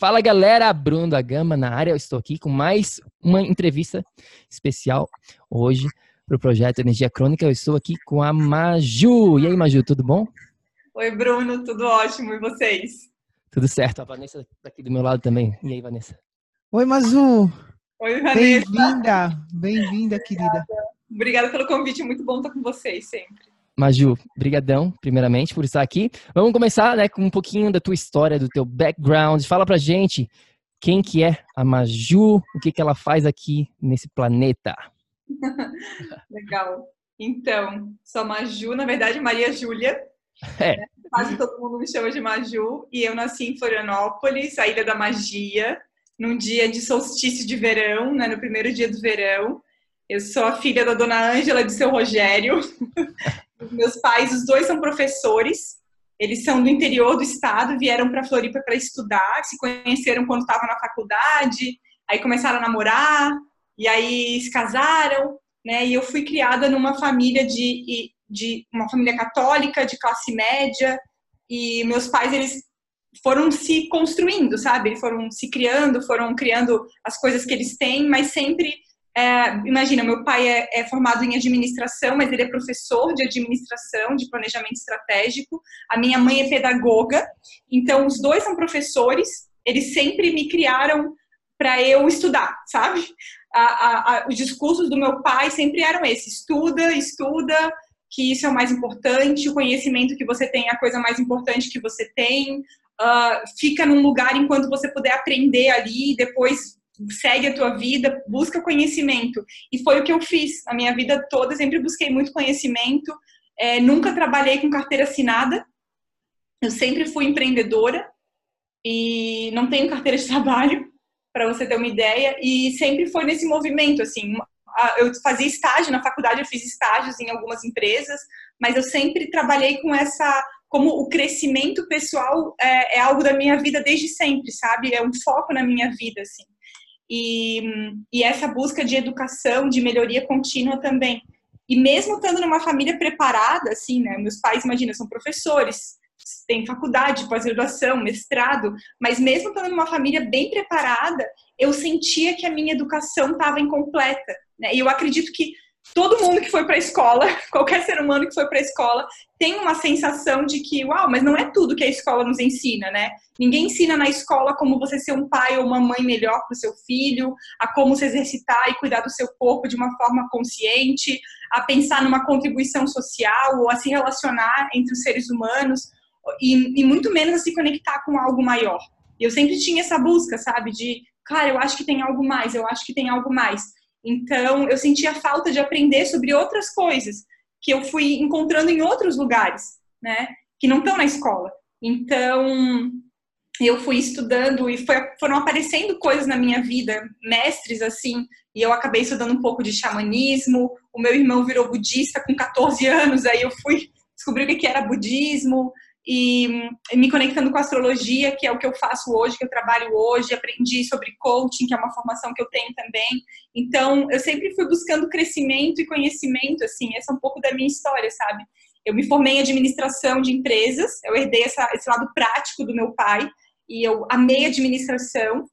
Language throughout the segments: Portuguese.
Fala galera, Bruno da Gama na área. Eu estou aqui com mais uma entrevista especial hoje para o projeto Energia Crônica. Eu estou aqui com a Maju. E aí, Maju, tudo bom? Oi, Bruno, tudo ótimo. E vocês? Tudo certo. A Vanessa está aqui do meu lado também. E aí, Vanessa? Oi, Maju. Oi, Vanessa. Bem-vinda, bem-vinda, querida. Obrigada pelo convite. Muito bom estar com vocês sempre. Maju, brigadão, primeiramente, por estar aqui. Vamos começar, né, com um pouquinho da tua história, do teu background. Fala pra gente quem que é a Maju, o que que ela faz aqui nesse planeta. Legal. Então, sou a Maju, na verdade, Maria Júlia. É. Né? Quase todo mundo me chama de Maju. E eu nasci em Florianópolis, a Ilha da Magia, num dia de solstício de verão, né, no primeiro dia do verão. Eu sou a filha da dona Ângela de seu Rogério. Meus pais, os dois são professores. Eles são do interior do estado, vieram para Floripa para estudar, se conheceram quando estavam na faculdade, aí começaram a namorar, e aí se casaram, né? E eu fui criada numa família de, de uma família católica, de classe média, e meus pais eles foram se construindo, sabe? Foram se criando, foram criando as coisas que eles têm, mas sempre é, imagina, meu pai é, é, formado em administração, mas ele é professor de administração, de planejamento estratégico. A minha mãe é pedagoga, então os dois são professores. Eles sempre me criaram para eu estudar, sabe? A, a, a, os discursos do meu pai sempre eram esses: estuda, estuda, que isso é o mais importante. O conhecimento que você tem é a coisa mais importante que você tem. Uh, fica num lugar enquanto você puder aprender ali, depois segue a tua vida, busca conhecimento. E foi o que eu fiz. A minha vida toda sempre busquei muito conhecimento. É, nunca trabalhei com carteira assinada. Eu sempre fui empreendedora e não tenho carteira de trabalho, para você ter uma ideia. E sempre foi nesse movimento, assim. Eu fazia estágio na faculdade, eu fiz estágios em algumas empresas, mas eu sempre trabalhei com essa como o crescimento pessoal é, é, algo da minha vida desde sempre, sabe? É um foco na minha vida, assim e, e essa busca de educação, de melhoria contínua também. E mesmo estando numa família preparada, assim, né? Meus pais, imagina, são professores, têm faculdade, pós-graduação, mestrado, mas mesmo estando numa família bem preparada, eu sentia que a minha educação estava incompleta. Né? E eu acredito que todo mundo que foi para a escola, qualquer ser humano que foi para a escola, tem uma sensação de que, uau, mas não é tudo que a escola nos ensina, né? Ninguém ensina na escola como você ser um pai ou uma mãe melhor para o seu filho, a como se exercitar e cuidar do seu corpo de uma forma consciente, a pensar numa contribuição social ou a se relacionar entre os seres humanos e, e muito menos a se conectar com algo maior. E eu sempre tinha essa busca, sabe, de, cara, eu acho que tem algo mais, eu acho que tem algo mais. Então, eu sentia falta de aprender sobre outras coisas que eu fui encontrando em outros lugares, né? Que não estão na escola. Então, eu fui estudando e foi, foram aparecendo coisas na minha vida, mestres assim, e eu acabei estudando um pouco de xamanismo. O meu irmão virou budista com 14 anos, aí eu fui descobrir o que era budismo e, me conectando com a astrologia, que é o que eu faço hoje, que eu trabalho hoje, aprendi sobre coaching, que é uma formação que eu tenho também. Então, eu sempre fui buscando crescimento e conhecimento, assim, essa é um pouco da minha história, sabe? Eu me formei em administração de empresas, eu herdei essa, esse lado prático do meu pai e eu amei administração.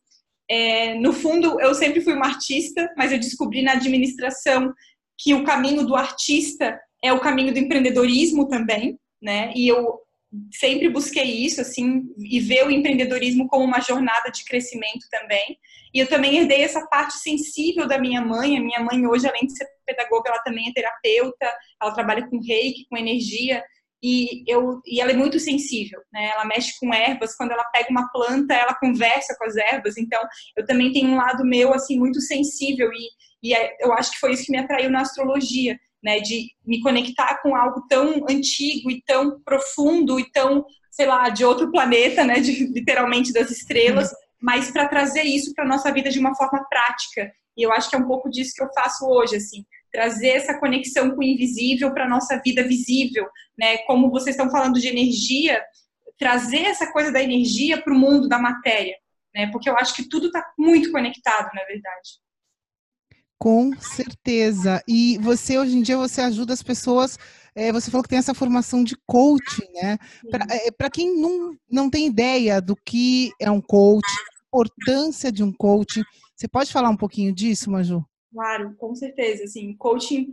É, no fundo, eu sempre fui uma artista, mas eu descobri na administração que o caminho do artista é o caminho do empreendedorismo também, né? E eu sempre busquei isso, assim, e ver o empreendedorismo como uma jornada de crescimento também. E eu também herdei essa parte sensível da minha mãe. A minha mãe hoje, além de ser pedagoga, ela também é terapeuta, ela trabalha com reiki, com energia. E, eu, e ela é muito sensível, né? Ela mexe com ervas, quando ela pega uma planta, ela conversa com as ervas. Então, eu também tenho um lado meu, assim, muito sensível. E, e é, eu acho que foi isso que me atraiu na astrologia, né? De me conectar com algo tão antigo e tão profundo e tão, sei lá, de outro planeta, né? De, literalmente das estrelas mas para trazer isso para nossa vida de uma forma prática. E eu acho que é um pouco disso que eu faço hoje, assim, trazer essa conexão com o invisível para nossa vida visível, né? Como vocês estão falando de energia, trazer essa coisa da energia para o mundo da matéria, né? Porque eu acho que tudo está muito conectado, na verdade. Com certeza. E você hoje em dia você ajuda as pessoas é, você falou que tem essa formação de coaching, né? Para é, quem não, não tem ideia do que é um coach, importância de um coaching, você pode falar um pouquinho disso, Maju? Claro, com certeza. Assim, coaching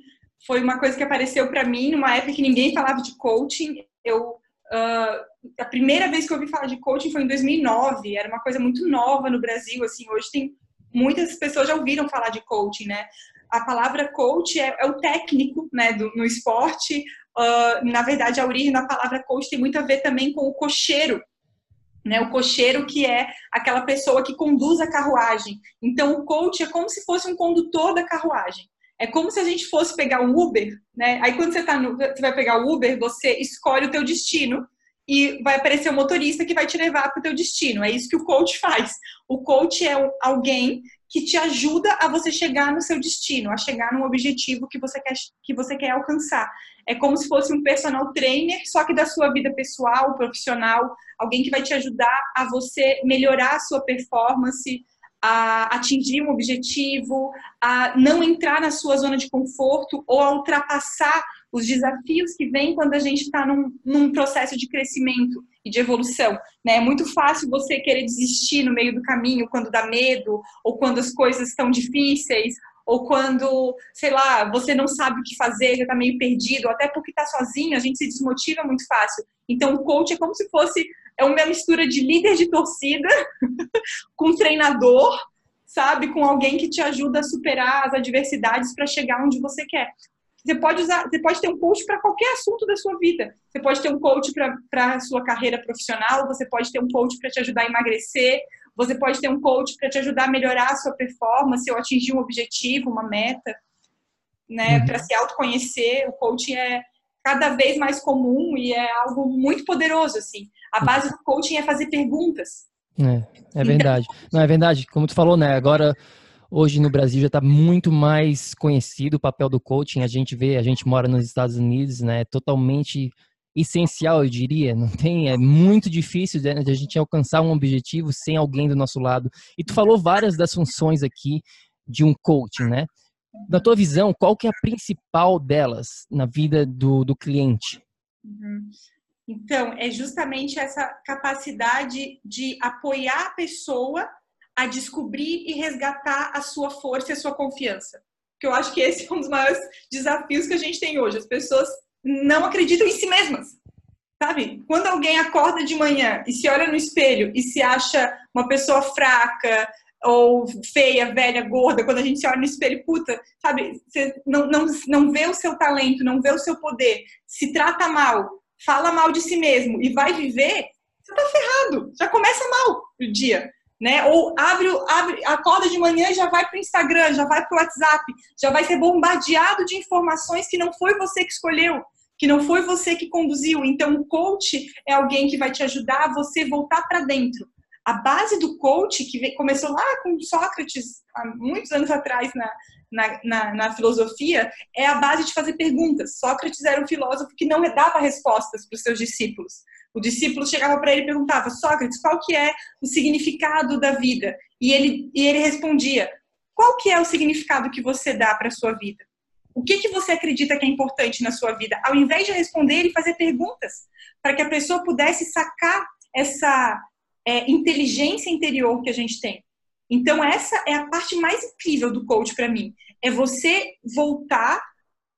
foi uma coisa que apareceu para mim numa época que ninguém falava de coaching. Eu uh, a primeira vez que eu ouvi falar de coaching foi em 2009. Era uma coisa muito nova no Brasil. Assim, hoje tem muitas pessoas já ouviram falar de coaching, né? a palavra coach é, é o técnico né, do, no esporte. Uh, na verdade, a origem da palavra coach tem muito a ver também com o cocheiro. Né, o cocheiro que é aquela pessoa que conduz a carruagem. Então, o coach é como se fosse um condutor da carruagem. É como se a gente fosse pegar um Uber, né? Aí quando você, tá no, você vai pegar o Uber, você escolhe o teu destino e vai aparecer o um motorista que vai te levar para o teu destino. É isso que o coach faz. O coach é alguém que te ajuda a você chegar no seu destino, a chegar num objetivo que você quer, que você quer alcançar. É como se fosse um personal trainer, só que da sua vida pessoal, profissional, alguém que vai te ajudar a você melhorar a sua performance, a atingir um objetivo, a não entrar na sua zona de conforto ou a ultrapassar os desafios que vêm quando a gente está num, num, processo de crescimento e de evolução. Né? É muito fácil você querer desistir no meio do caminho quando dá medo, ou quando as coisas estão difíceis, ou quando, sei lá, você não sabe o que fazer, já está meio perdido, até porque está sozinho, a gente se desmotiva muito fácil. Então, o coach é como se fosse é uma mistura de líder de torcida com treinador, sabe, com alguém que te ajuda a superar as adversidades para chegar onde você quer. Você pode usar, você pode ter um coach para qualquer assunto da sua vida. Você pode ter um coach para a sua carreira profissional, você pode ter um coach para te ajudar a emagrecer, você pode ter um coach para te ajudar a melhorar a sua performance ou atingir um objetivo, uma meta, né? Uhum. Para se autoconhecer, o coaching é cada vez mais comum e é algo muito poderoso, assim. A base do coaching é fazer perguntas. É, é verdade. Então, Não, é verdade. Como tu falou, né? Agora Hoje no Brasil já está muito mais conhecido o papel do coaching. A gente vê, a gente mora nos Estados Unidos, né? É totalmente essencial, eu diria. Não tem, é muito difícil né, de a gente alcançar um objetivo sem alguém do nosso lado. E tu falou várias das funções aqui de um coaching, né? Na tua visão, qual que é a principal delas na vida do, do cliente? Uhum. Então, é justamente essa capacidade de apoiar a pessoa a descobrir e resgatar a sua força e a sua confiança. Que eu acho que esse é um dos maiores desafios que a gente tem hoje. As pessoas não acreditam em si mesmas. Sabe? Quando alguém acorda de manhã e se olha no espelho e se acha uma pessoa fraca ou feia, velha, gorda, quando a gente se olha no espelho, puta, sabe? Você não, não, não vê o seu talento, não vê o seu poder, se trata mal, fala mal de si mesmo e vai viver, você tá ferrado. Já começa mal o dia né? Ou abre, abre, acorda de manhã e já vai para o Instagram, já vai para o WhatsApp, já vai ser bombardeado de informações que não foi você que escolheu, que não foi você que conduziu. Então, o coach é alguém que vai te ajudar a você voltar para dentro. A base do coach, que começou lá com Sócrates, há muitos anos atrás na, na, na, na filosofia, é a base de fazer perguntas. Sócrates era um filósofo que não dava respostas para os seus discípulos. O discípulo chegava para ele e perguntava: Sócrates, qual que é o significado da vida? E ele, e ele respondia: Qual que é o significado que você dá para a sua vida? O que, que você acredita que é importante na sua vida? Ao invés de responder e fazer perguntas, para que a pessoa pudesse sacar essa é, inteligência interior que a gente tem. Então, essa é a parte mais incrível do coach para mim. É você voltar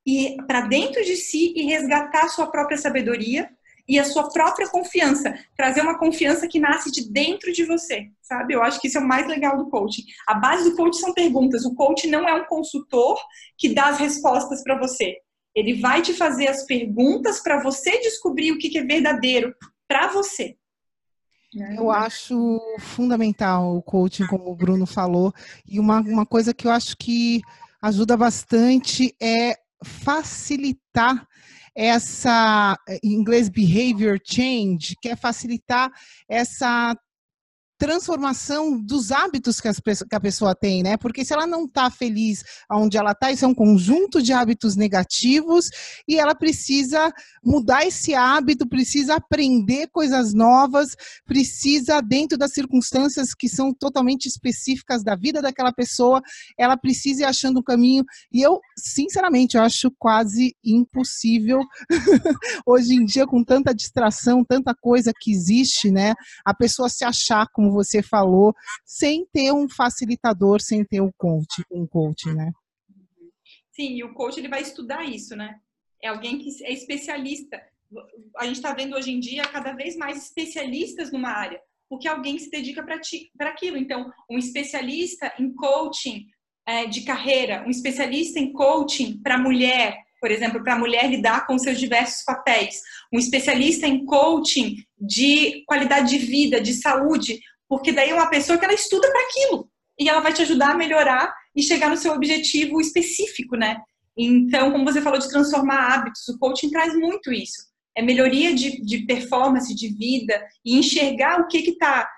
e para dentro de si e resgatar a sua própria sabedoria e a sua própria confiança, trazer uma confiança que nasce de dentro de você, sabe? Eu acho que isso é o mais legal do coaching. A base do coaching são perguntas. O coach não é um consultor que dá as respostas para você. Ele vai te fazer as perguntas para você descobrir o que é verdadeiro para você. Eu acho fundamental o coaching, como o Bruno falou, e uma, uma coisa que eu acho que ajuda bastante é facilitar essa, em inglês, behavior change, que é facilitar essa transformação dos hábitos que, que, a pessoa tem, né? Porque se ela não está feliz onde ela está, isso é um conjunto de hábitos negativos e ela precisa mudar esse hábito, precisa aprender coisas novas, precisa, dentro das circunstâncias que são totalmente específicas da vida daquela pessoa, ela precisa ir achando um caminho. E eu, sinceramente, eu acho quase impossível hoje em dia, com tanta distração, tanta coisa que existe, né? A pessoa se achar como como você falou, sem ter um facilitador, sem ter um coach, um coach, né? Sim, e o coach ele vai estudar isso, né? É alguém que é especialista. A gente está vendo hoje em dia cada vez mais especialistas numa área, porque alguém se dedica para aquilo. Então, um especialista em coaching é, de carreira, um especialista em coaching para mulher, por exemplo, para a mulher lidar com seus diversos papéis, um especialista em coaching de qualidade de vida, de saúde, porque daí é uma pessoa que ela estuda para aquilo e ela vai te ajudar a melhorar e chegar no seu objetivo específico, né? Então, como você falou de transformar hábitos, o coaching traz muito isso. É melhoria de, de performance, de vida e enxergar o que que tá.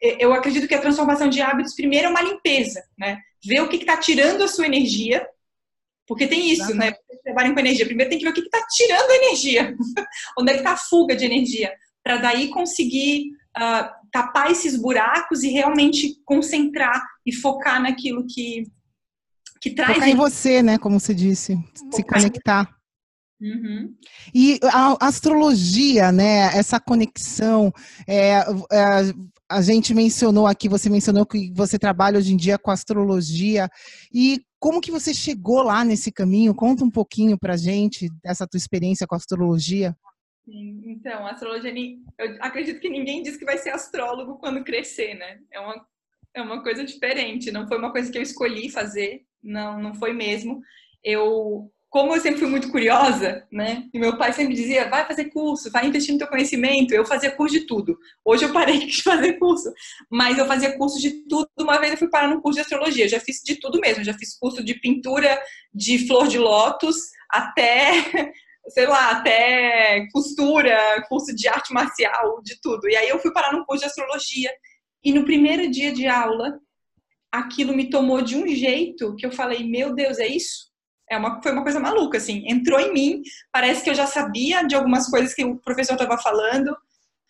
Eu acredito que a transformação de hábitos primeiro é uma limpeza, né? Ver o que está tirando a sua energia, porque tem isso, né? Você trabalha com energia. Primeiro tem que ver o que está tirando a energia, onde é que está a fuga de energia, para daí conseguir uh, tapar esses buracos e realmente concentrar e focar naquilo que, que traz. Focar em você, né? Como você disse, focar se conectar. Uhum. E a astrologia, né? Essa conexão, é, é, a gente mencionou aqui, você mencionou que você trabalha hoje em dia com astrologia. E como que você chegou lá nesse caminho? Conta um pouquinho pra gente dessa tua experiência com a astrologia. Sim, então, a astrologia, eu acredito que ninguém diz que vai ser astrólogo quando crescer, né? É uma, é uma coisa diferente, não foi uma coisa que eu escolhi fazer, não, não foi mesmo. Eu, como eu sempre fui muito curiosa, né? E meu pai sempre dizia, vai fazer curso, vai investir no teu conhecimento. Eu fazia curso de tudo. Hoje eu parei de fazer curso, mas eu fazia curso de tudo. Uma vez eu fui parar num curso de astrologia, eu já fiz de tudo mesmo. Já fiz curso de pintura de flor de lótus até sei lá, até costura, curso de arte marcial, de tudo. E aí eu fui parar num curso de astrologia. E no primeiro dia de aula, aquilo me tomou de um jeito que eu falei, meu Deus, é isso? É uma, foi uma coisa maluca, assim. Entrou em mim, parece que eu já sabia de algumas coisas que o professor estava falando,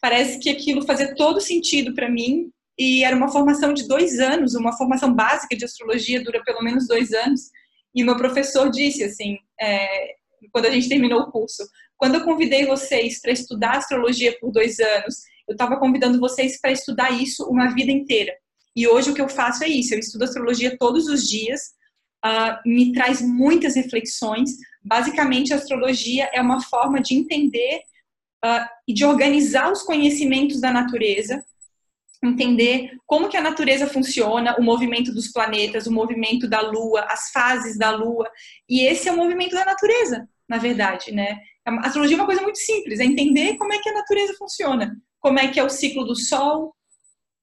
parece que aquilo fazia todo sentido para mim. E era uma formação de dois anos, uma formação básica de astrologia, dura pelo menos dois anos. E meu professor disse assim: é, quando a gente terminou o curso. Quando eu convidei vocês para estudar astrologia por dois anos, eu estava convidando vocês para estudar isso uma vida inteira. E hoje o que eu faço é isso: eu estudo astrologia todos os dias, uh, me traz muitas reflexões. Basicamente, a astrologia é uma forma de entender uh, e de organizar os conhecimentos da natureza, entender como que a natureza funciona, o movimento dos planetas, o movimento da Lua, as fases da Lua. E esse é o movimento da natureza, na verdade, né? A astrologia é uma coisa muito simples, é entender como é que a natureza funciona, como é que é o ciclo do Sol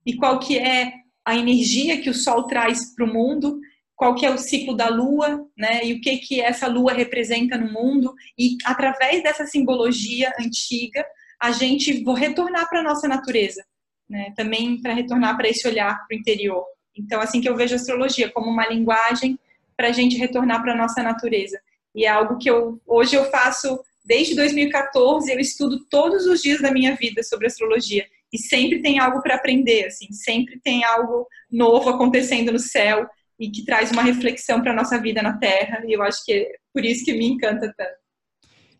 e qual que é a energia que o Sol traz para o mundo, qual que é o ciclo da Lua, né? E o que que essa Lua representa no mundo e através dessa simbologia antiga a gente vou retornar para nossa natureza né? Também para retornar para esse olhar para o interior. Então, assim que eu vejo a astrologia como uma linguagem para a gente retornar para a nossa natureza. E é algo que eu hoje eu faço desde 2014, eu estudo todos os dias da minha vida sobre astrologia e sempre tem algo para aprender, assim, sempre tem algo novo acontecendo no céu e que traz uma reflexão para a nossa vida na Terra. E eu acho que é por isso que me encanta tanto.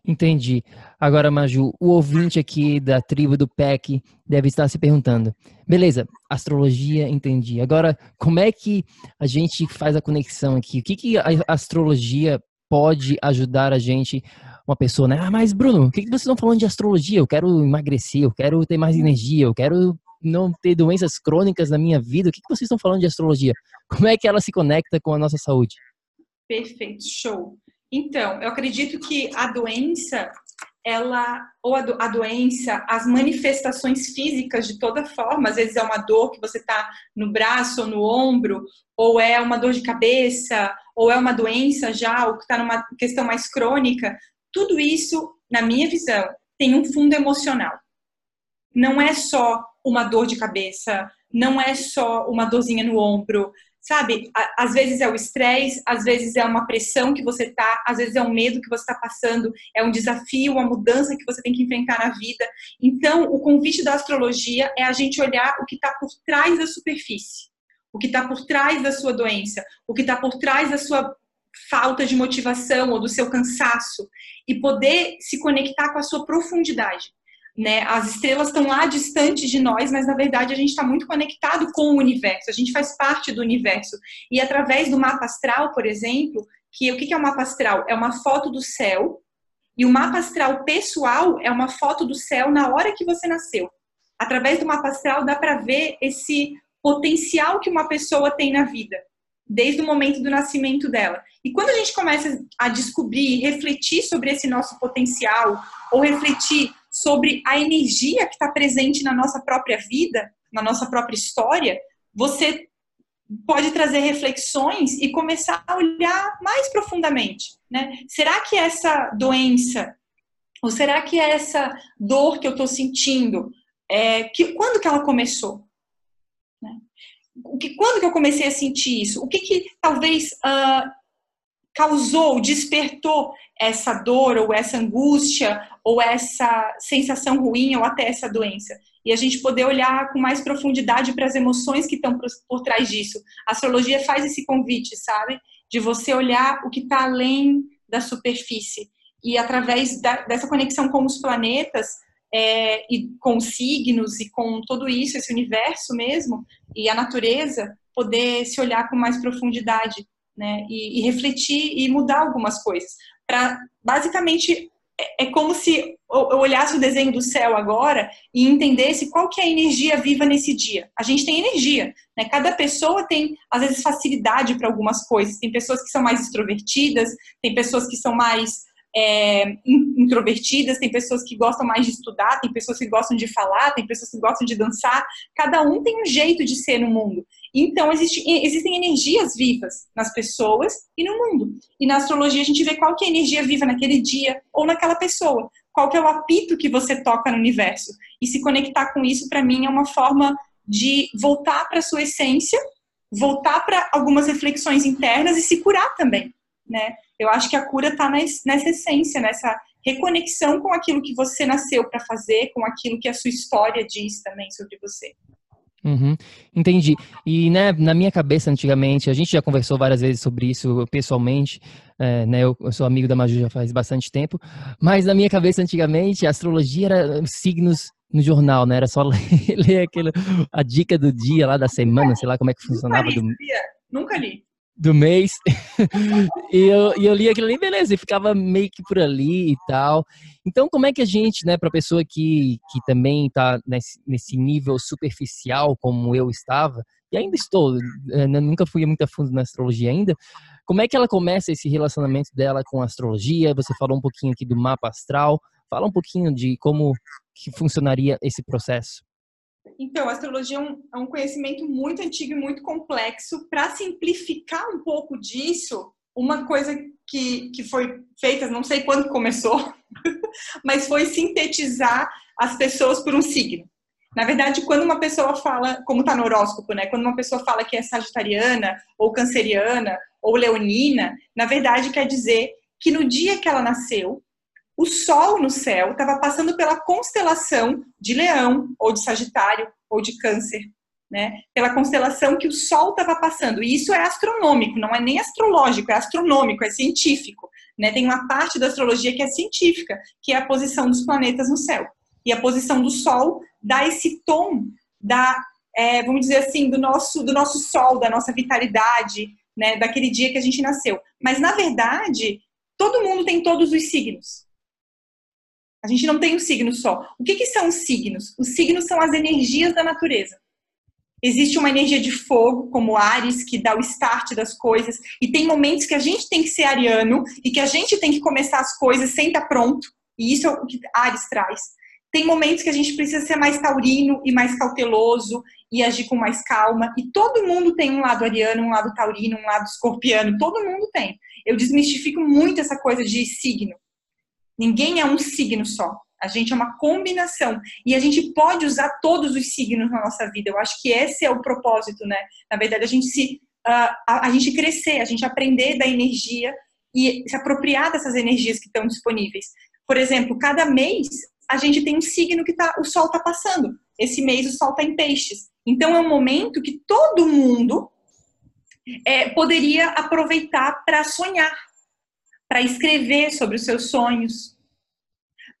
Entendi. Agora, Maju, o ouvinte aqui da tribo do PEC deve estar se perguntando: beleza, astrologia, entendi. Agora, como é que a gente faz a conexão aqui? O que, que a astrologia pode ajudar a gente? Uma pessoa, né? Ah, mas Bruno, o que, que vocês estão falando de astrologia? Eu quero emagrecer, eu quero ter mais energia, eu quero não ter doenças crônicas na minha vida. O que, que vocês estão falando de astrologia? Como é que ela se conecta com a nossa saúde? Perfeito, show. Então, eu acredito que a doença, ela, ou a, do, a, doença, as manifestações físicas de toda forma, às vezes é uma dor que você está no braço ou no ombro, ou é uma dor de cabeça, ou é uma doença já, ou que está numa questão mais crônica, tudo isso, na minha visão, tem um fundo emocional. Não é só uma dor de cabeça, não é só uma dorzinha no ombro, sabe? Às vezes é o estresse, às vezes é uma pressão que você tá, às vezes é um medo que você está passando, é um desafio, uma mudança que você tem que enfrentar na vida. Então, o convite da astrologia é a gente olhar o que está por trás da superfície, o que está por trás da sua doença, o que está por trás da sua falta de motivação ou do seu cansaço e poder se conectar com a sua profundidade né? As estrelas estão lá distante de nós, mas na verdade a gente está muito conectado com o universo. A gente faz parte do universo e através do mapa astral, por exemplo, que o que é o mapa astral? É uma foto do céu e o mapa astral pessoal é uma foto do céu na hora que você nasceu. Através do mapa astral dá para ver esse potencial que uma pessoa tem na vida, desde o momento do nascimento dela. E quando a gente começa a descobrir, refletir sobre esse nosso potencial, ou refletir sobre a energia que está presente na nossa própria vida, na nossa própria história, você pode trazer reflexões e começar a olhar mais profundamente, né? Será que essa doença ou será que essa dor que eu estou sentindo, é, que, quando que ela começou? Né? O que, quando que eu comecei a sentir isso? O que, que talvez uh, causou, despertou essa dor ou essa angústia ou essa sensação ruim ou até essa doença. E a gente poder olhar com mais profundidade para as emoções que estão por, trás disso. A astrologia faz esse convite, sabe? De você olhar o que está além da superfície. E através da, dessa conexão com os planetas, é, e com os signos e com tudo isso, esse universo mesmo, e a natureza, poder se olhar com mais profundidade né? E, e refletir e mudar algumas coisas. Para basicamente é, é como se eu olhasse o desenho do céu agora e entendesse qual que é a energia viva nesse dia. A gente tem energia, né? Cada pessoa tem às vezes facilidade para algumas coisas. Tem pessoas que são mais extrovertidas, tem pessoas que são mais é, introvertidas, tem pessoas que gostam mais de estudar, tem pessoas que gostam de falar, tem pessoas que gostam de dançar. Cada um tem um jeito de ser no mundo. Então, existe, existem energias vivas nas pessoas e no mundo. E na astrologia a gente vê qual que é a energia viva naquele dia ou naquela pessoa. Qual que é o apito que você toca no universo. E se conectar com isso, para mim, é uma forma de voltar para a sua essência, voltar para algumas reflexões internas e se curar também, né? Eu acho que a cura está nessa essência, nessa reconexão com aquilo que você nasceu para fazer, com aquilo que a sua história diz também sobre você. Uhum, entendi. E né, na minha cabeça, antigamente, a gente já conversou várias vezes sobre isso pessoalmente, é, né, eu, eu, sou amigo da Maju já faz bastante tempo, mas na minha cabeça, antigamente, a astrologia era signos no jornal, né? Era só ler, ler aquele, a dica do dia lá da semana, sei lá como é que funcionava. Nunca li, do... Nunca li do mês. e, eu, e eu li aquilo ali, beleza, e ficava meio que por ali e tal. Então, como é que a gente, né, para pessoa que, que também está nesse, nesse nível superficial, como eu estava, e ainda estou, né, nunca fui muito a fundo na astrologia ainda, como é que ela começa esse relacionamento dela com a astrologia? Você falou um pouquinho aqui do mapa astral, fala um pouquinho de como que funcionaria esse processo. Então, a astrologia é um, é um conhecimento muito antigo e muito complexo. Para simplificar um pouco disso, uma coisa que, que foi feita, não sei quando começou, mas foi sintetizar as pessoas por um signo. Na verdade, quando uma pessoa fala, como está no horóscopo, né? Quando uma pessoa fala que é sagitariana, ou canceriana, ou leonina, na verdade quer dizer que no dia que ela nasceu, o Sol no céu estava passando pela constelação de Leão, ou de Sagitário, ou de Câncer. né? Pela constelação que o Sol estava passando. E isso é astronômico, não é nem astrológico, é astronômico, é científico. Né? Tem uma parte da astrologia que é científica, que é a posição dos planetas no céu. E a posição do Sol dá esse tom da, é, vamos dizer assim, do nosso, do nosso Sol, da nossa vitalidade, né? Daquele dia que a gente nasceu. Mas na verdade, todo mundo tem todos os signos. A gente não tem um signo só. O que, que são os signos? Os signos são as energias da natureza. Existe uma energia de fogo, como Ares, que dá o start das coisas, e tem momentos que a gente tem que ser ariano e que a gente tem que começar as coisas sem estar pronto, e isso é o que Ares traz. Tem momentos que a gente precisa ser mais taurino e mais cauteloso e agir com mais calma, e todo mundo tem um lado ariano, um lado taurino, um lado escorpiano, todo mundo tem. Eu desmistifico muito essa coisa de signo. Ninguém é um signo só. A gente é uma combinação. E a gente pode usar todos os signos na nossa vida. Eu acho que esse é o propósito, né? Na verdade, a gente se. Uh, a, a gente crescer, a gente aprender da energia e se apropriar dessas energias que estão disponíveis. Por exemplo, cada mês a gente tem um signo que tá, o sol está passando. Esse mês o sol está em peixes. Então é um momento que todo mundo é, poderia aproveitar para sonhar, para escrever sobre os seus sonhos,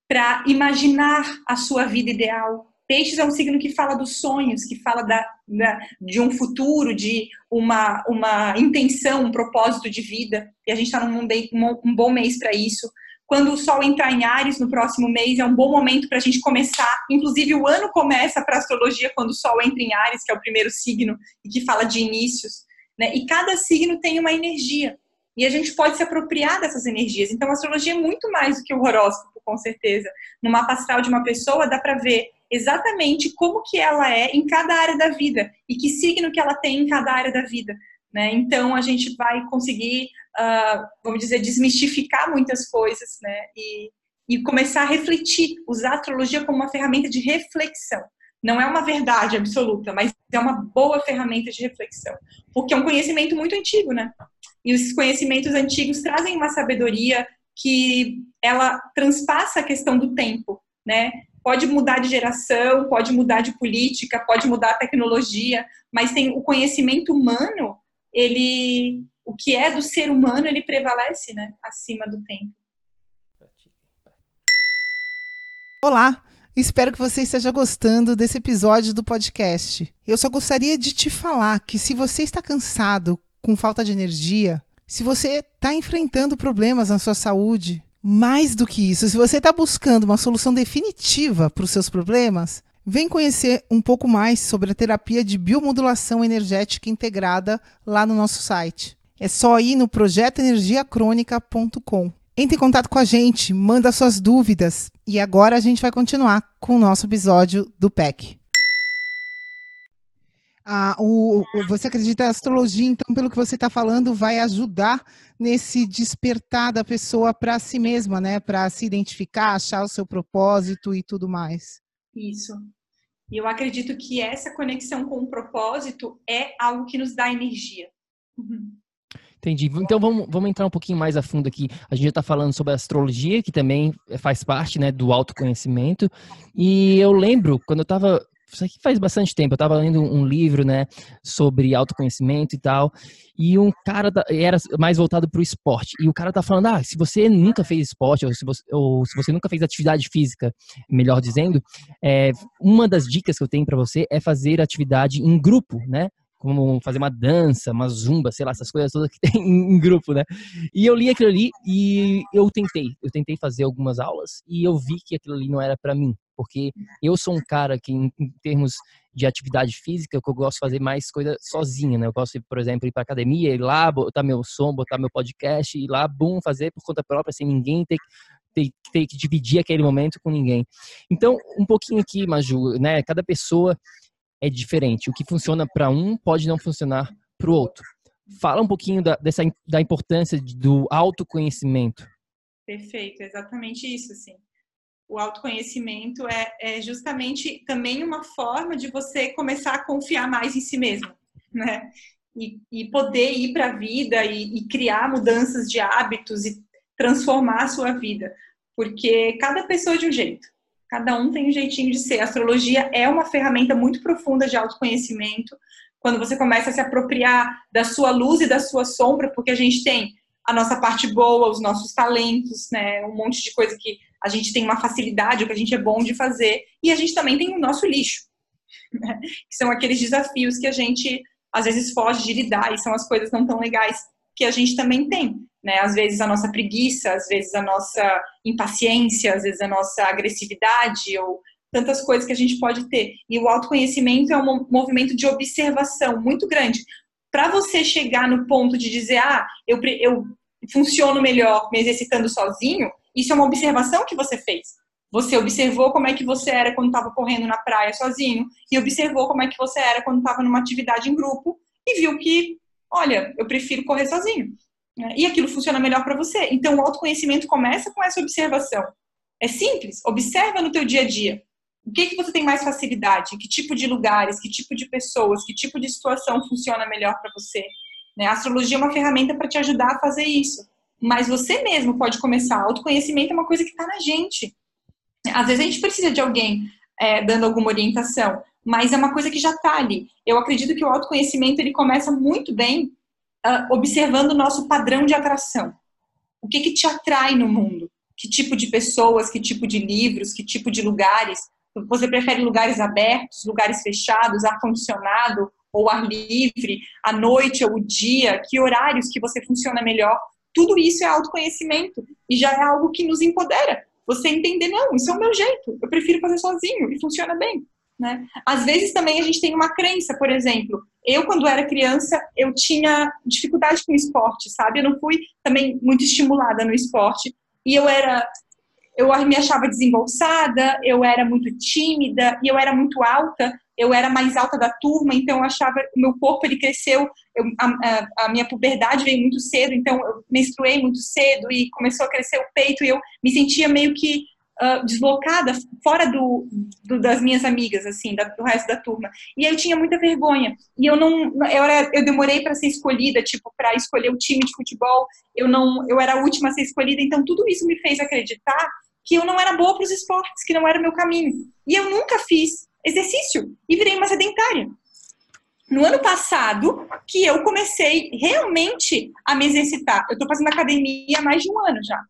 para imaginar a sua vida ideal. Peixes é um signo que fala dos sonhos, que fala da, da, de um futuro, de uma, uma intenção, um propósito de vida. E a gente está num um, um bom mês para isso. Quando o Sol entrar em Ares no próximo mês, é um bom momento para a gente começar. Inclusive, o ano começa para astrologia quando o Sol entra em Ares, que é o primeiro signo e que fala de inícios. Né? E cada signo tem uma energia. E a gente pode se apropriar dessas energias. Então, a astrologia é muito mais do que o horóscopo, com certeza. No mapa astral de uma pessoa, dá para ver exatamente como que ela é em cada área da vida e que signo que ela tem em cada área da vida. Né? Então, a gente vai conseguir, uh, vamos dizer, desmistificar muitas coisas né? e, e começar a refletir, usar a astrologia como uma ferramenta de reflexão. Não é uma verdade absoluta, mas é uma boa ferramenta de reflexão, porque é um conhecimento muito antigo, né? E os conhecimentos antigos trazem uma sabedoria que ela transpassa a questão do tempo, né? Pode mudar de geração, pode mudar de política, pode mudar a tecnologia, mas tem o conhecimento humano, ele, o que é do ser humano, ele prevalece, né, acima do tempo. Olá, espero que você esteja gostando desse episódio do podcast. Eu só gostaria de te falar que se você está cansado, com falta de energia, se você está enfrentando problemas na sua saúde, mais do que isso, se você está buscando uma solução definitiva para os seus problemas, vem conhecer um pouco mais sobre a terapia de biomodulação energética integrada lá no nosso site. É só ir no projetoenergiacronica.com. Entre em contato com a gente, manda suas dúvidas e agora a gente vai continuar com o nosso episódio do PEC. Ah, o, o, você acredita que a astrologia, então, pelo que você está falando, vai ajudar nesse despertar da pessoa para si mesma, né? Para se identificar, achar o seu propósito e tudo mais. Isso. E eu acredito que essa conexão com o propósito é algo que nos dá energia. Uhum. Entendi. Então vamos, vamos entrar um pouquinho mais a fundo aqui. A gente já está falando sobre a astrologia, que também faz parte né, do autoconhecimento. E eu lembro, quando eu estava isso aqui faz bastante tempo. Eu estava lendo um livro, né, sobre autoconhecimento e tal, e um cara era mais voltado para o esporte. E o cara tá falando: ah, se você nunca fez esporte ou se você, ou se você nunca fez atividade física, melhor dizendo, é, uma das dicas que eu tenho para você é fazer atividade em grupo, né? como fazer uma dança, uma zumba, sei lá, essas coisas todas que tem em grupo, né? E eu li aquilo ali e eu tentei, eu tentei fazer algumas aulas e eu vi que aquilo ali não era para mim, porque eu sou um cara que em, termos de atividade física, eu gosto de fazer mais coisa sozinha, né? Eu gosto, por exemplo, ir para academia, ir lá, botar meu som, botar meu podcast, ir lá, bum, fazer por conta própria, sem ninguém ter ter, ter que dividir aquele momento com ninguém. Então, um pouquinho aqui, Maju, né? Cada pessoa é diferente. O que funciona para um pode não funcionar para o outro. Fala um pouquinho da, dessa, da importância do autoconhecimento. Perfeito, exatamente isso, sim. O autoconhecimento é, é justamente também uma forma de você começar a confiar mais em si mesmo, né? E, e poder ir para a vida e, e criar mudanças de hábitos e transformar a sua vida. Porque cada pessoa é de um jeito. Cada um tem um jeitinho de ser. A astrologia é uma ferramenta muito profunda de autoconhecimento. Quando você começa a se apropriar da sua luz e da sua sombra, porque a gente tem a nossa parte boa, os nossos talentos, né? Um monte de coisa que a gente tem uma facilidade, o que a gente é bom de fazer, e a gente também tem o nosso lixo, né? que são aqueles desafios que a gente às vezes foge de lidar e são as coisas não tão legais que a gente também tem, né? Às vezes a nossa preguiça, às vezes a nossa impaciência, às vezes a nossa agressividade ou tantas coisas que a gente pode ter. E o autoconhecimento é um movimento de observação muito grande. Para você chegar no ponto de dizer, ah, eu, eu funciono melhor me exercitando sozinho, isso é uma observação que você fez. Você observou como é que você era quando estava correndo na praia sozinho e observou como é que você era quando estava numa atividade em grupo e viu que, olha, eu prefiro correr sozinho. Né? E aquilo funciona melhor para você. Então, o autoconhecimento começa com essa observação. É simples. Observa no teu dia a dia. O que, que você tem mais facilidade? Que tipo de lugares, que tipo de pessoas, que tipo de situação funciona melhor para você? Né? A astrologia é uma ferramenta para te ajudar a fazer isso. Mas você mesmo pode começar. Autoconhecimento é uma coisa que está na gente. Às vezes a gente precisa de alguém é, dando alguma orientação, mas é uma coisa que já está ali. Eu acredito que o autoconhecimento ele começa muito bem uh, observando o nosso padrão de atração. O que, que te atrai no mundo? Que tipo de pessoas, que tipo de livros, que tipo de lugares? Você prefere lugares abertos, lugares fechados, ar-condicionado ou ar livre, à noite ou o dia? Que horários que você funciona melhor? Tudo isso é autoconhecimento e já é algo que nos empodera. Você entender, não, isso é o meu jeito, eu prefiro fazer sozinho e funciona bem. Né? Às vezes também a gente tem uma crença, por exemplo, eu quando era criança eu tinha dificuldade com esporte, sabe? Eu não fui também muito estimulada no esporte e eu era eu me achava desembolsada, eu era muito tímida e eu era muito alta eu era mais alta da turma, então eu achava o meu corpo ele cresceu, eu, a, a, minha puberdade veio muito cedo, então eu menstruei muito cedo e começou a crescer o peito e eu me sentia meio que uh, deslocada, fora do, do, das minhas amigas, assim, da, do resto da turma. E eu tinha muita vergonha. E eu não, eu, era, eu demorei para ser escolhida, tipo, para escolher o time de futebol. Eu não, eu era a última a ser escolhida. Então tudo isso me fez acreditar que eu não era boa para os esportes, que não era o meu caminho. E eu nunca fiz exercício e virei uma sedentária. No ano passado, que eu comecei realmente a me exercitar. Eu estou fazendo academia há mais de um ano já.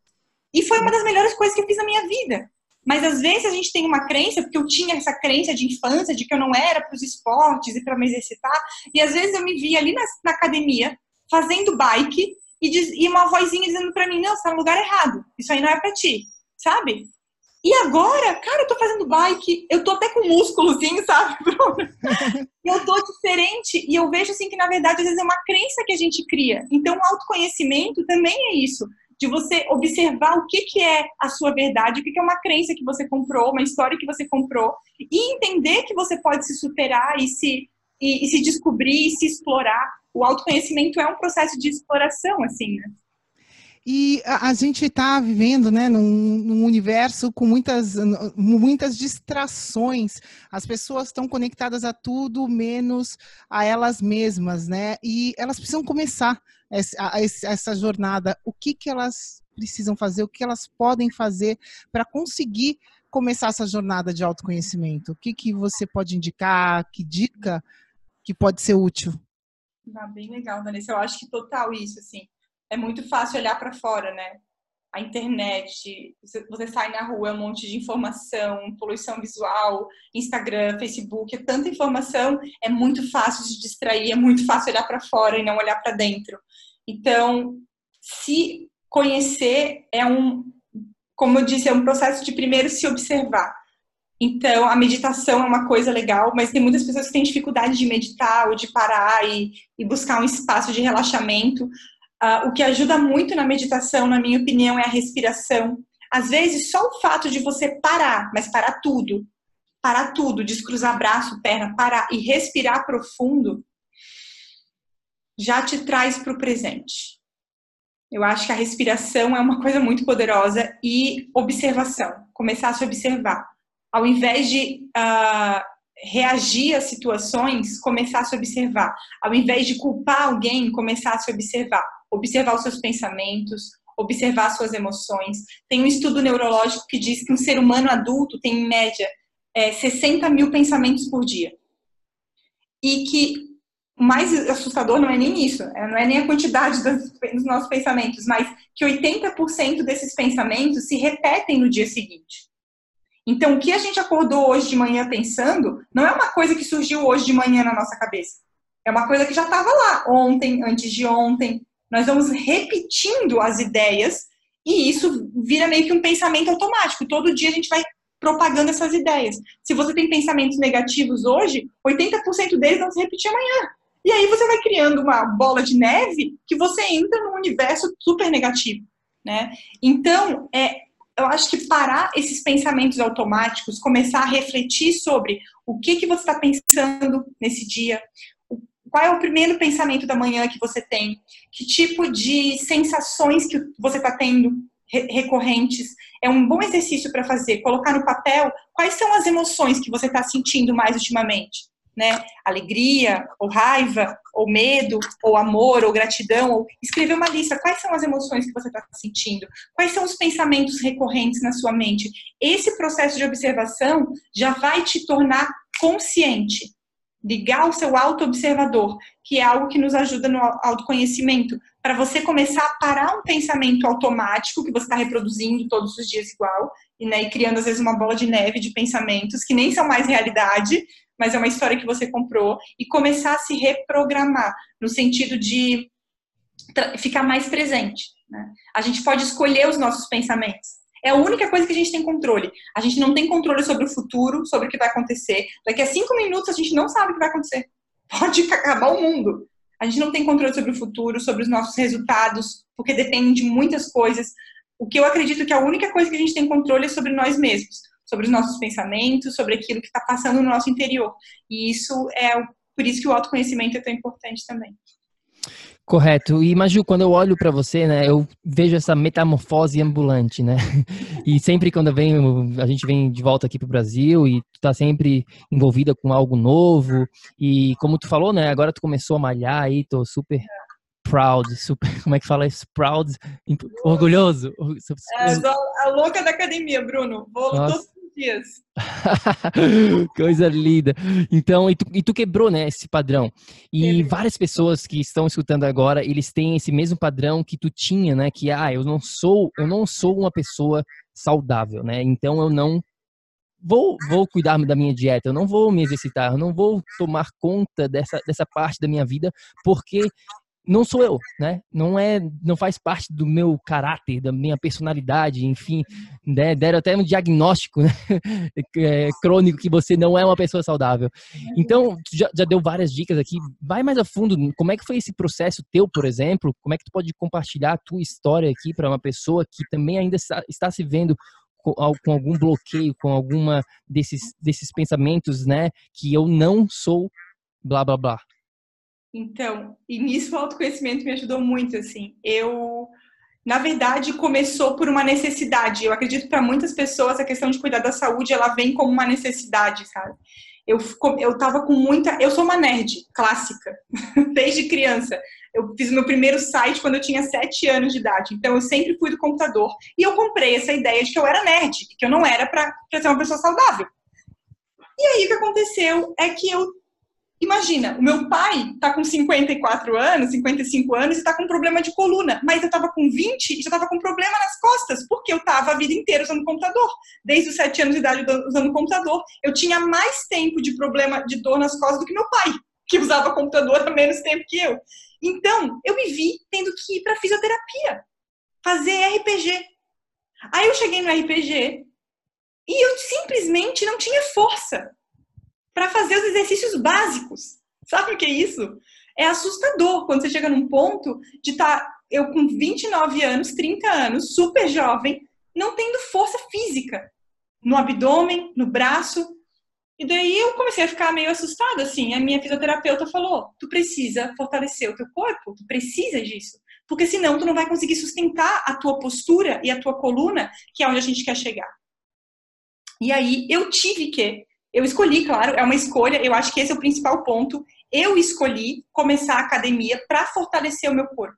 E foi uma das melhores coisas que eu fiz na minha vida. Mas às vezes a gente tem uma crença, porque eu tinha essa crença de infância, de que eu não era para os esportes e para me exercitar. E às vezes eu me via ali na, na academia, fazendo bike, e, diz, e uma vozinha dizendo para mim: não, você está no lugar errado. Isso aí não é para ti. Sabe? E agora, cara, eu tô fazendo bike, eu tô até com músculozinho, sabe, eu tô diferente e eu vejo assim que na verdade às vezes é uma crença que a gente cria. Então, o autoconhecimento também é isso, de você observar o que que é a sua verdade, o que que é uma crença que você comprou, uma história que você comprou e entender que você pode se superar e se e, e se descobrir e se explorar. O autoconhecimento é um processo de exploração, assim, né? E a, a gente está vivendo né, num, num, universo com muitas, muitas distrações. As pessoas estão conectadas a tudo menos a elas mesmas, né? E elas precisam começar essa, essa jornada. O que, que elas precisam fazer? O que elas podem fazer para conseguir começar essa jornada de autoconhecimento? O que, que você pode indicar? Que dica que pode ser útil? Ah, bem legal, Vanessa. Eu acho que total isso, assim é muito fácil olhar para fora, né? A internet, você sai na rua, é um monte de informação, poluição visual, Instagram, Facebook, é tanta informação, é muito fácil se distrair, é muito fácil olhar para fora e não olhar para dentro. Então, se conhecer é um, como eu disse, é um processo de primeiro se observar. Então, a meditação é uma coisa legal, mas tem muitas pessoas que têm dificuldade de meditar ou de parar e, e buscar um espaço de relaxamento. Uh, o que ajuda muito na meditação, na minha opinião, é a respiração. Às vezes, só o fato de você parar, mas parar tudo, parar tudo, descruzar braço, perna, parar e respirar profundo, já te traz para o presente. Eu acho que a respiração é uma coisa muito poderosa e observação, começar a se observar. Ao invés de uh, reagir às situações, começar a se observar. Ao invés de culpar alguém, começar a se observar observar os seus pensamentos, observar suas emoções. Tem um estudo neurológico que diz que um ser humano adulto tem, em média, é, 60 mil pensamentos por dia. E que o mais assustador não é nem isso, é, não é nem a quantidade dos nossos pensamentos, mas que 80% desses pensamentos se repetem no dia seguinte. Então, o que a gente acordou hoje de manhã pensando não é uma coisa que surgiu hoje de manhã na nossa cabeça. É uma coisa que já estava lá ontem, antes de ontem. Nós vamos repetindo as ideias e isso vira meio que um pensamento automático. Todo dia a gente vai propagando essas ideias. Se você tem pensamentos negativos hoje, 80% deles vão se repetir amanhã. E aí você vai criando uma bola de neve que você entra num universo super negativo, né? Então, é, eu acho que parar esses pensamentos automáticos, começar a refletir sobre o que que você está pensando nesse dia, qual é o primeiro pensamento da manhã que você tem, que tipo de sensações que você está tendo recorrentes. É um bom exercício para fazer, colocar no papel quais são as emoções que você está sentindo mais ultimamente né? Alegria, ou raiva, ou medo, ou amor, ou gratidão, ou escrever uma lista. Quais são as emoções que você está sentindo? Quais são os pensamentos recorrentes na sua mente? Esse processo de observação já vai te tornar consciente. Ligar o seu auto-observador, que é algo que nos ajuda no autoconhecimento, para você começar a parar um pensamento automático que você está reproduzindo todos os dias igual, e, né, e criando às vezes uma bola de neve de pensamentos que nem são mais realidade, mas é uma história que você comprou, e começar a se reprogramar, no sentido de ficar mais presente. Né? A gente pode escolher os nossos pensamentos. É a única coisa que a gente tem controle. A gente não tem controle sobre o futuro, sobre o que vai acontecer. Daqui a cinco minutos a gente não sabe o que vai acontecer. Pode acabar o mundo. A gente não tem controle sobre o futuro, sobre os nossos resultados, porque depende de muitas coisas. O que eu acredito que a única coisa que a gente tem controle é sobre nós mesmos sobre os nossos pensamentos, sobre aquilo que está passando no nosso interior. E isso é por isso que o autoconhecimento é tão importante também. Correto. E Maju, quando eu olho para você, né, eu vejo essa metamorfose ambulante, né? E sempre quando venho, a gente vem de volta aqui para o Brasil e tu tá sempre envolvida com algo novo. E como tu falou, né, agora tu começou a malhar aí, tô super proud, super, como é que fala isso? Proud, orgulhoso. É, a louca da academia, Bruno. Vou dias. Coisa linda. Então, e tu, e tu, quebrou, né, esse padrão. E várias pessoas que estão escutando agora, eles têm esse mesmo padrão que tu tinha, né, que ah, eu não sou, eu não sou uma pessoa saudável, né? Então eu não vou, vou cuidar da minha dieta, eu não vou me exercitar, eu não vou tomar conta dessa, dessa parte da minha vida, porque não sou eu, né? Não é, não faz parte do meu caráter, da minha personalidade, enfim, né? deram até um diagnóstico né? é, crônico que você não é uma pessoa saudável. Então, já, já, deu várias dicas aqui. Vai mais a fundo. Como é que foi esse processo teu, por exemplo? Como é que tu pode compartilhar a tua história aqui para uma pessoa que também ainda está, está se vendo com, algum bloqueio, com alguma desses desses pensamentos, né? Que eu não sou blá blá blá. Então, e nisso o autoconhecimento me ajudou muito, assim. Eu, na verdade, começou por uma necessidade. Eu acredito que para muitas pessoas a questão de cuidar da saúde, ela vem como uma necessidade, sabe? Eu, eu tava com muita. Eu sou uma nerd clássica, desde criança. Eu fiz meu primeiro site quando eu tinha sete anos de idade. Então, eu sempre fui do computador. E eu comprei essa ideia de que eu era nerd, que eu não era para ser uma pessoa saudável. E aí, o que aconteceu é que eu Imagina, o meu pai está com 54 anos, 55 anos e está com problema de coluna, mas eu estava com 20 e já estava com problema nas costas, porque eu estava a vida inteira usando computador. Desde os 7 anos de idade usando computador, eu tinha mais tempo de problema de dor nas costas do que meu pai, que usava computador há menos tempo que eu. Então, eu me vi tendo que ir para fisioterapia, fazer RPG. Aí eu cheguei no RPG e eu simplesmente não tinha força para fazer os exercícios básicos. Sabe o que é isso? É assustador quando você chega num ponto de estar, tá, eu com 29 anos, 30 anos, super jovem, não tendo força física no abdômen, no braço. E daí eu comecei a ficar meio assustada, assim. A minha fisioterapeuta falou: tu precisa fortalecer o teu corpo, tu precisa disso. Porque senão tu não vai conseguir sustentar a tua postura e a tua coluna, que é onde a gente quer chegar. E aí eu tive que eu escolhi, claro, é uma escolha, eu acho que esse é o principal ponto. Eu escolhi começar a academia para fortalecer o meu corpo.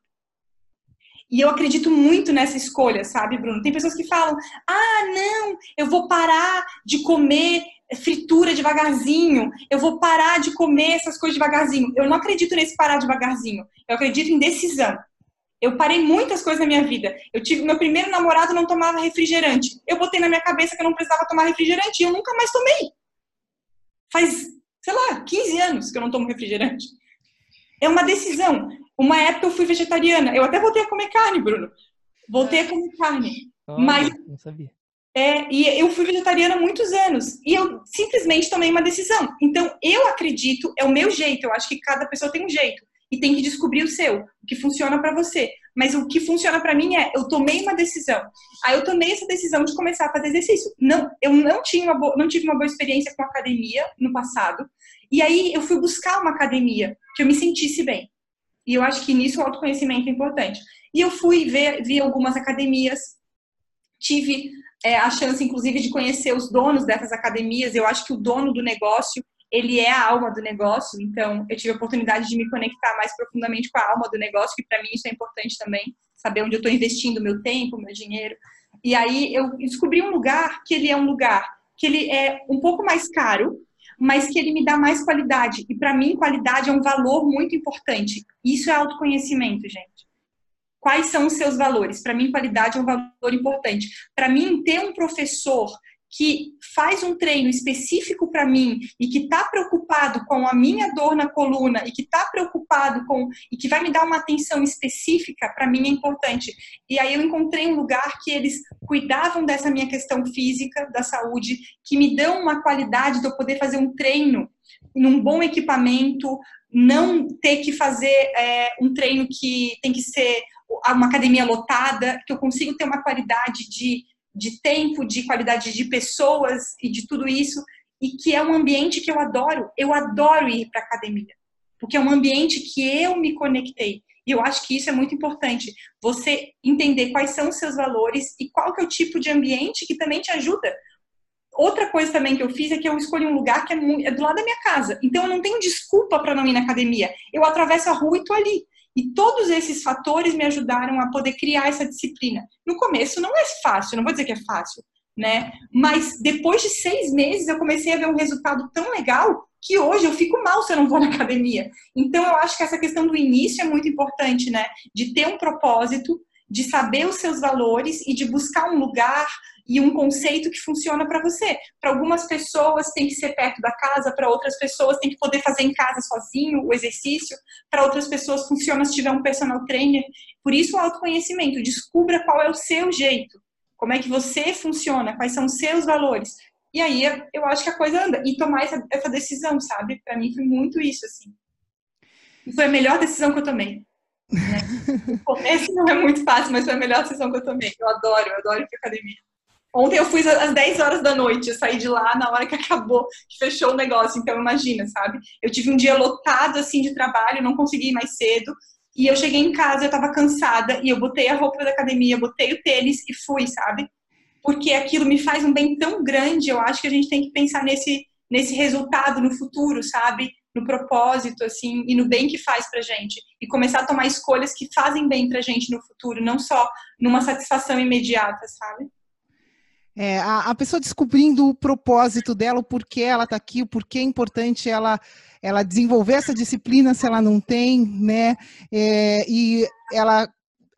E eu acredito muito nessa escolha, sabe, Bruno? Tem pessoas que falam: ah, não, eu vou parar de comer fritura devagarzinho, eu vou parar de comer essas coisas devagarzinho. Eu não acredito nesse parar devagarzinho. Eu acredito em decisão. Eu parei muitas coisas na minha vida. Eu tive meu primeiro namorado não tomava refrigerante. Eu botei na minha cabeça que eu não precisava tomar refrigerante e eu nunca mais tomei. Faz, sei lá, 15 anos que eu não tomo refrigerante. É uma decisão. Uma época eu fui vegetariana. Eu até voltei a comer carne, Bruno. Voltei a comer carne. Oh, mas não sabia. é, e eu fui vegetariana há muitos anos e eu simplesmente tomei uma decisão. Então, eu acredito, é o meu jeito, eu acho que cada pessoa tem um jeito e tem que descobrir o seu, o que funciona para você. Mas o que funciona para mim é, eu tomei uma decisão. Aí eu tomei essa decisão de começar a fazer exercício. Não, eu não tinha uma boa, não tive uma boa experiência com academia no passado. E aí eu fui buscar uma academia que eu me sentisse bem. E eu acho que nisso o autoconhecimento é importante. E eu fui ver, vi algumas academias, tive é, a chance, inclusive, de conhecer os donos dessas academias. Eu acho que o dono do negócio ele é a alma do negócio, então eu tive a oportunidade de me conectar mais profundamente com a alma do negócio, que para mim isso é importante também, saber onde eu estou investindo meu tempo, meu dinheiro. E aí eu descobri um lugar que ele é um lugar que ele é um pouco mais caro, mas que ele me dá mais qualidade. E para mim, qualidade é um valor muito importante. Isso é autoconhecimento, gente. Quais são os seus valores? Para mim, qualidade é um valor importante. Para mim, ter um professor que faz um treino específico para mim e que está preocupado com a minha dor na coluna e que está preocupado com e que vai me dar uma atenção específica, para mim é importante. E aí eu encontrei um lugar que eles cuidavam dessa minha questão física, da saúde, que me dão uma qualidade de eu poder fazer um treino num bom equipamento, não ter que fazer é, um treino que tem que ser uma academia lotada, que eu consigo ter uma qualidade de de tempo, de qualidade de pessoas e de tudo isso, e que é um ambiente que eu adoro. Eu adoro ir para academia, porque é um ambiente que eu me conectei. E eu acho que isso é muito importante. Você entender quais são os seus valores e qual que é o tipo de ambiente que também te ajuda. Outra coisa também que eu fiz é que eu escolhi um lugar que é, é do lado da minha casa. Então eu não tenho desculpa para não ir na academia. Eu atravesso a rua e tô ali. E todos esses fatores me ajudaram a poder criar essa disciplina. No começo não é fácil, não vou dizer que é fácil, né? Mas depois de seis meses eu comecei a ver um resultado tão legal que hoje eu fico mal se eu não vou na academia. Então eu acho que essa questão do início é muito importante, né? De ter um propósito, de saber os seus valores e de buscar um lugar e um conceito que funciona para você. Para algumas pessoas tem que ser perto da casa, para outras pessoas tem que poder fazer em casa sozinho o exercício, para outras pessoas funciona se tiver um personal trainer. Por isso o autoconhecimento, descubra qual é o seu jeito, como é que você funciona, quais são os seus valores. E aí eu acho que a coisa anda. E tomar essa, essa decisão, sabe? Para mim foi muito isso, assim. E foi a melhor decisão que eu tomei. Né? O começo não é muito fácil, mas foi a melhor decisão que eu tomei. Eu adoro, eu adoro ir pra academia. Ontem eu fui às 10 horas da noite, eu saí de lá na hora que acabou, que fechou o negócio. Então, imagina, sabe? Eu tive um dia lotado, assim, de trabalho, não consegui ir mais cedo. E eu cheguei em casa, eu tava cansada, e eu botei a roupa da academia, botei o tênis e fui, sabe? Porque aquilo me faz um bem tão grande, eu acho que a gente tem que pensar nesse, nesse resultado no futuro, sabe? No propósito, assim, e no bem que faz pra gente. E começar a tomar escolhas que fazem bem pra gente no futuro, não só numa satisfação imediata, sabe? É, a, a, pessoa descobrindo o propósito dela, o porquê ela está aqui, o porquê é importante ela, ela desenvolver essa disciplina se ela não tem, né? É, e ela,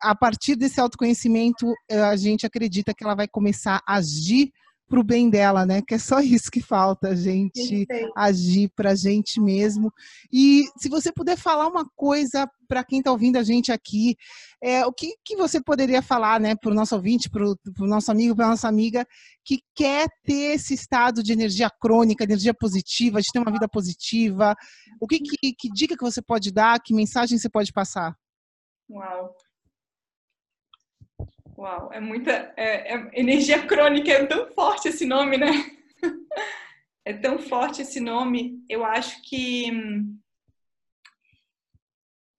a partir desse autoconhecimento, a gente acredita que ela vai começar a agir para o bem dela, né? Que é só isso que falta, a gente agir para a gente mesmo. E se você puder falar uma coisa para quem está ouvindo a gente aqui, é, o que, que você poderia falar, né, para o nosso ouvinte, para o nosso amigo, para a nossa amiga, que quer ter esse estado de energia crônica, energia positiva, de ter uma vida positiva? O que, que, que dica que você pode dar? Que mensagem você pode passar? Uau! Uau, é muita. É, é, energia crônica, é tão forte esse nome, né? é tão forte esse nome. Eu acho que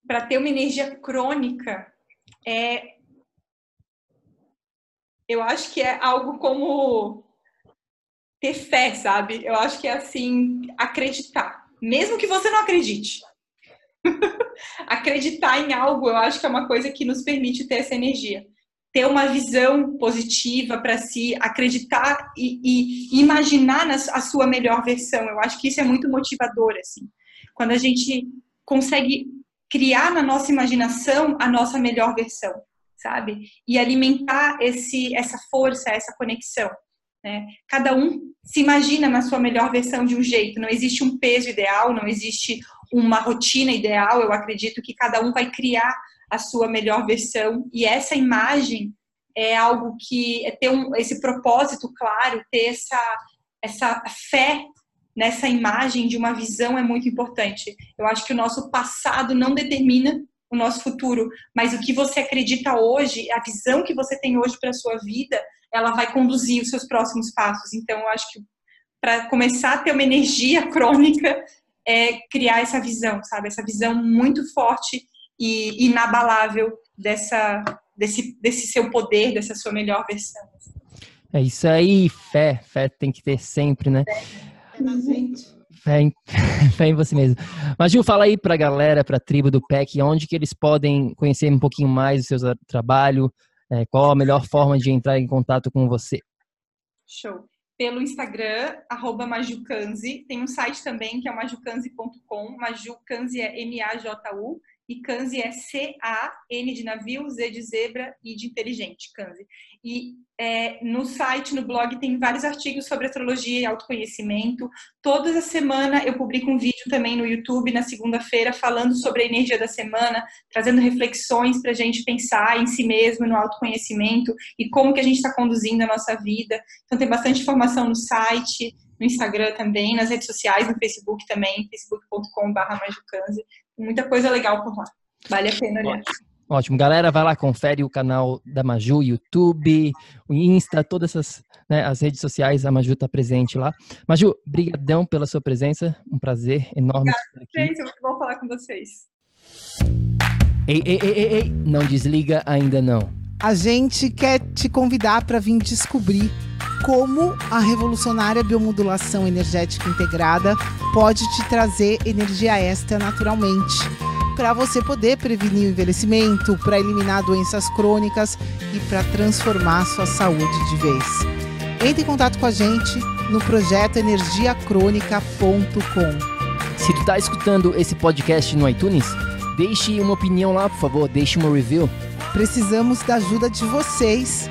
para ter uma energia crônica é. Eu acho que é algo como ter fé, sabe? Eu acho que é assim, acreditar. Mesmo que você não acredite. acreditar em algo, eu acho que é uma coisa que nos permite ter essa energia. Ter uma visão positiva para si, acreditar e, e imaginar na, a sua melhor versão. Eu acho que isso é muito motivador, assim. Quando a gente consegue criar na nossa imaginação a nossa melhor versão, sabe? E alimentar esse, essa força, essa conexão. Né? Cada um se imagina na sua melhor versão de um jeito. Não existe um peso ideal, não existe uma rotina ideal. Eu acredito que cada um vai criar a sua melhor versão e essa imagem é algo que é ter um, esse propósito claro, ter essa essa fé nessa imagem de uma visão é muito importante. Eu acho que o nosso passado não determina o nosso futuro, mas o que você acredita hoje, a visão que você tem hoje para a sua vida, ela vai conduzir os seus próximos passos. Então, eu acho que para começar a ter uma energia crônica é criar essa visão, sabe? Essa visão muito forte e inabalável dessa desse desse seu poder, dessa sua melhor versão. É isso aí, fé, fé tem que ter sempre, né? É na gente. Fé em, fé em você mesmo. Mas, Gil, fala aí pra galera, pra tribo do PEC, onde que eles podem conhecer um pouquinho mais do seu trabalho, é, qual a melhor forma de entrar em contato com você? Show. Pelo Instagram, arroba Majucanzi. Tem um site também que é majucanzi.com. Majucanzi é M-A-J-U e Kanzi é C-A-N de navio, Z de zebra e de inteligente, Kanzi. E é, no site, no blog, tem vários artigos sobre astrologia e autoconhecimento. Toda semana eu publico um vídeo também no YouTube, na segunda-feira, falando sobre a energia da semana, trazendo reflexões para a gente pensar em si mesmo, no autoconhecimento e como que a gente está conduzindo a nossa vida. Então tem bastante informação no site, no Instagram também, nas redes sociais, no Facebook também, facebook.com.br Muita coisa legal por lá. Vale a pena olhar. Ótimo. Galera, vai lá, confere o canal da Maju, YouTube, o Insta, todas essas né, as redes sociais, a Maju está presente lá. Maju, brigadão pela sua presença, um prazer enorme Obrigada, estar aqui. Gente, muito bom falar com vocês. Ei, ei, ei, ei, ei, não desliga ainda não. A gente quer te convidar para vir descobrir como a revolucionária biomodulação energética integrada pode te trazer energia extra naturalmente para você poder prevenir o envelhecimento, para eliminar doenças crônicas e para transformar sua saúde de vez. Entre em contato com a gente no projeto energiacrônica.com. Se tu tá escutando esse podcast no iTunes, deixe uma opinião lá, por favor, deixe uma review. Precisamos da ajuda de vocês